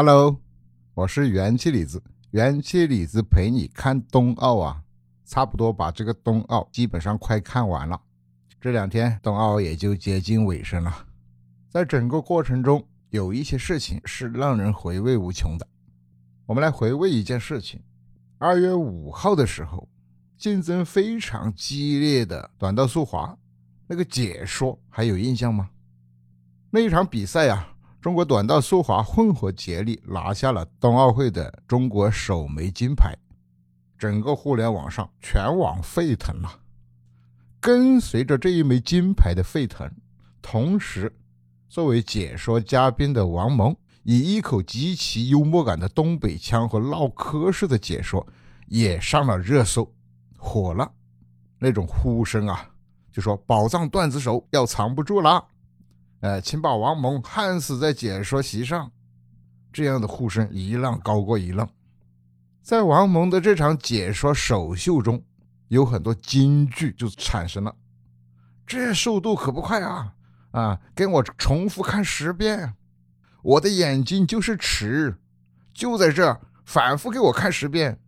Hello，我是元气李子，元气李子陪你看冬奥啊，差不多把这个冬奥基本上快看完了，这两天冬奥也就接近尾声了。在整个过程中，有一些事情是让人回味无穷的。我们来回味一件事情：二月五号的时候，竞争非常激烈的短道速滑那个解说还有印象吗？那一场比赛呀。中国短道速滑混合接力拿下了冬奥会的中国首枚金牌，整个互联网上全网沸腾了。跟随着这一枚金牌的沸腾，同时作为解说嘉宾的王蒙以一口极其幽默感的东北腔和唠嗑式的解说也上了热搜，火了。那种呼声啊，就说宝藏段子手要藏不住了。呃，请把王蒙焊死在解说席上，这样的呼声一浪高过一浪。在王蒙的这场解说首秀中，有很多金句就产生了。这速度可不快啊！啊，跟我重复看十遍。我的眼睛就是尺，就在这，反复给我看十遍。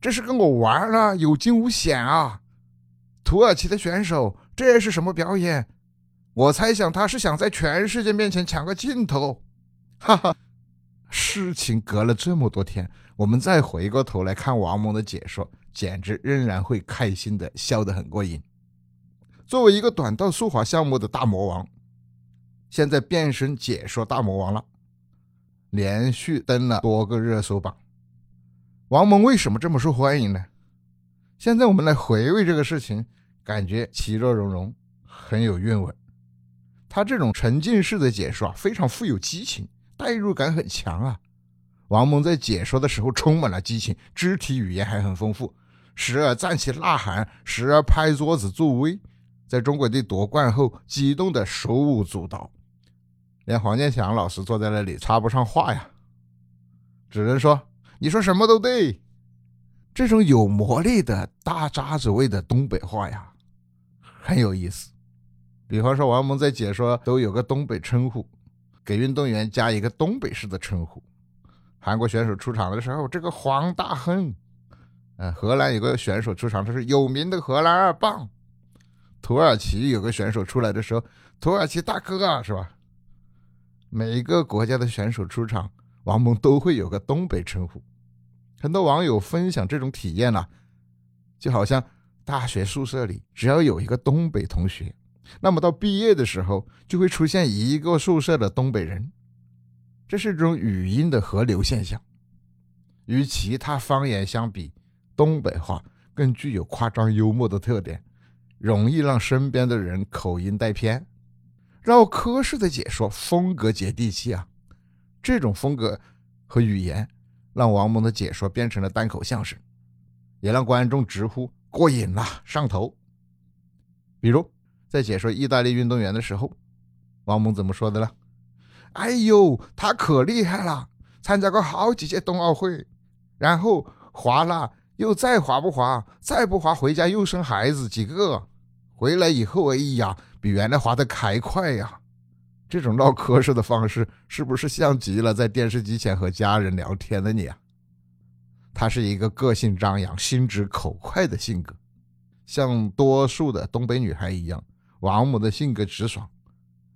这是跟我玩了，有惊无险啊！土耳其的选手，这是什么表演？我猜想他是想在全世界面前抢个镜头，哈哈。事情隔了这么多天，我们再回过头来看王蒙的解说，简直仍然会开心的笑得很过瘾。作为一个短道速滑项目的大魔王，现在变身解说大魔王了，连续登了多个热搜榜。王蒙为什么这么受欢迎呢？现在我们来回味这个事情，感觉其乐融融，很有韵味。他这种沉浸式的解说啊，非常富有激情，代入感很强啊。王蒙在解说的时候充满了激情，肢体语言还很丰富，时而站起呐喊，时而拍桌子助威。在中国队夺冠后，激动的手舞足蹈，连黄健翔老师坐在那里插不上话呀，只能说你说什么都对。这种有魔力的大渣子味的东北话呀，很有意思。比方说，王蒙在解说都有个东北称呼，给运动员加一个东北式的称呼。韩国选手出场的时候，这个黄大亨；嗯，荷兰有个选手出场，他是有名的荷兰二棒。土耳其有个选手出来的时候，土耳其大哥啊，是吧？每一个国家的选手出场，王蒙都会有个东北称呼。很多网友分享这种体验呢，就好像大学宿舍里只要有一个东北同学。那么到毕业的时候，就会出现一个宿舍的东北人，这是一种语音的合流现象。与其他方言相比，东北话更具有夸张幽默的特点，容易让身边的人口音带偏。绕科式的解说风格接地气啊，这种风格和语言让王蒙的解说变成了单口相声，也让观众直呼过瘾了，上头。比如。在解说意大利运动员的时候，王蒙怎么说的呢？哎呦，他可厉害了，参加过好几届冬奥会，然后滑了又再滑不滑，再不滑回家又生孩子几个，回来以后，哎呀，比原来滑的还快呀！这种唠嗑式的方式，是不是像极了在电视机前和家人聊天的你啊？他是一个个性张扬、心直口快的性格，像多数的东北女孩一样。王母的性格直爽，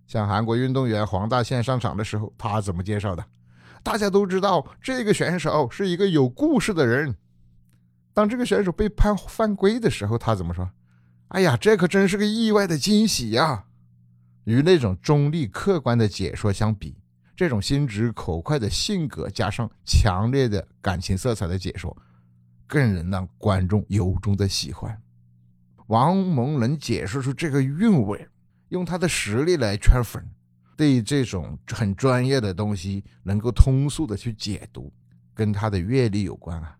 像韩国运动员黄大宪上场的时候，他怎么介绍的？大家都知道这个选手是一个有故事的人。当这个选手被判犯规的时候，他怎么说？哎呀，这可真是个意外的惊喜呀！与那种中立客观的解说相比，这种心直口快的性格加上强烈的感情色彩的解说，更能让观众由衷的喜欢。王蒙能解释出这个韵味，用他的实力来圈粉，对这种很专业的东西能够通俗的去解读，跟他的阅历有关啊。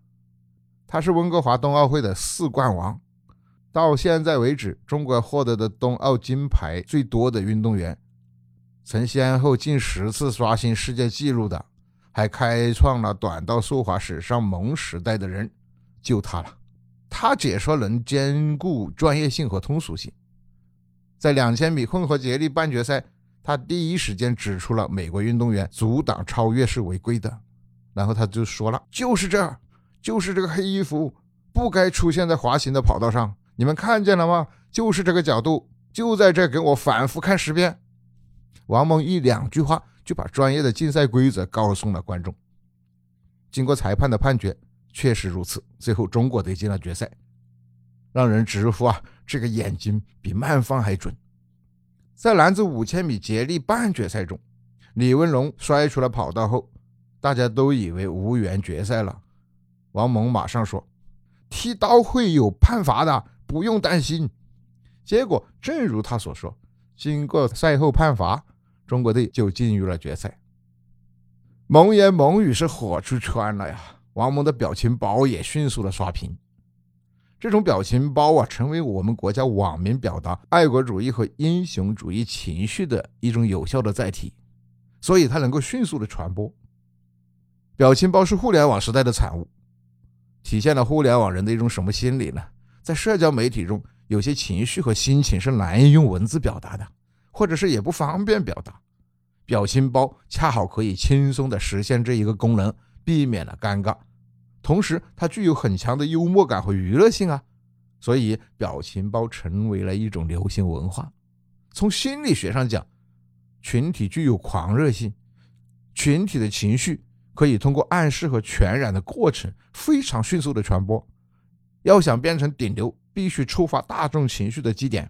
他是温哥华冬奥会的四冠王，到现在为止，中国获得的冬奥金牌最多的运动员，曾先后近十次刷新世界纪录的，还开创了短道速滑史上萌时代的人，就他了。他解说能兼顾专业性和通俗性，在两千米混合接力半决赛他第一时间指出了美国运动员阻挡超越是违规的，然后他就说了：“就是这，就是这个黑衣服不该出现在滑行的跑道上，你们看见了吗？就是这个角度，就在这，给我反复看十遍。”王蒙一两句话就把专业的竞赛规则告诉了观众。经过裁判的判决，确实如此，最后中国队进了决赛，让人直呼啊，这个眼睛比慢放还准。在男子五千米接力半决赛中，李文龙摔出了跑道后，大家都以为无缘决赛了。王蒙马上说：“踢刀会有判罚的，不用担心。”结果正如他所说，经过赛后判罚，中国队就进入了决赛。蒙言蒙语是火出圈了呀！王蒙的表情包也迅速的刷屏。这种表情包啊，成为我们国家网民表达爱国主义和英雄主义情绪的一种有效的载体，所以它能够迅速的传播。表情包是互联网时代的产物，体现了互联网人的一种什么心理呢？在社交媒体中，有些情绪和心情是难以用文字表达的，或者是也不方便表达。表情包恰好可以轻松的实现这一个功能，避免了尴尬。同时，它具有很强的幽默感和娱乐性啊，所以表情包成为了一种流行文化。从心理学上讲，群体具有狂热性，群体的情绪可以通过暗示和传染的过程非常迅速的传播。要想变成顶流，必须触发大众情绪的基点。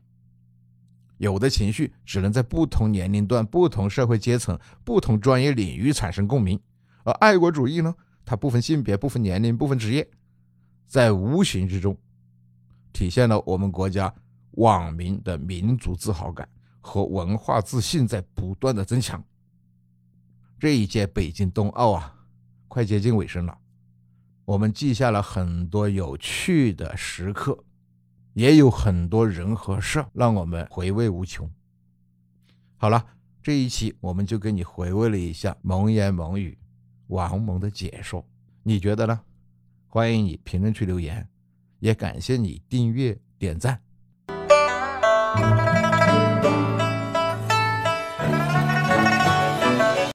有的情绪只能在不同年龄段、不同社会阶层、不同专业领域产生共鸣，而爱国主义呢？它不分性别、不分年龄、不分职业，在无形之中体现了我们国家网民的民族自豪感和文化自信在不断的增强。这一届北京冬奥啊，快接近尾声了，我们记下了很多有趣的时刻，也有很多人和事让我们回味无穷。好了，这一期我们就跟你回味了一下蒙言蒙语。王蒙的解说，你觉得呢？欢迎你评论区留言，也感谢你订阅点赞。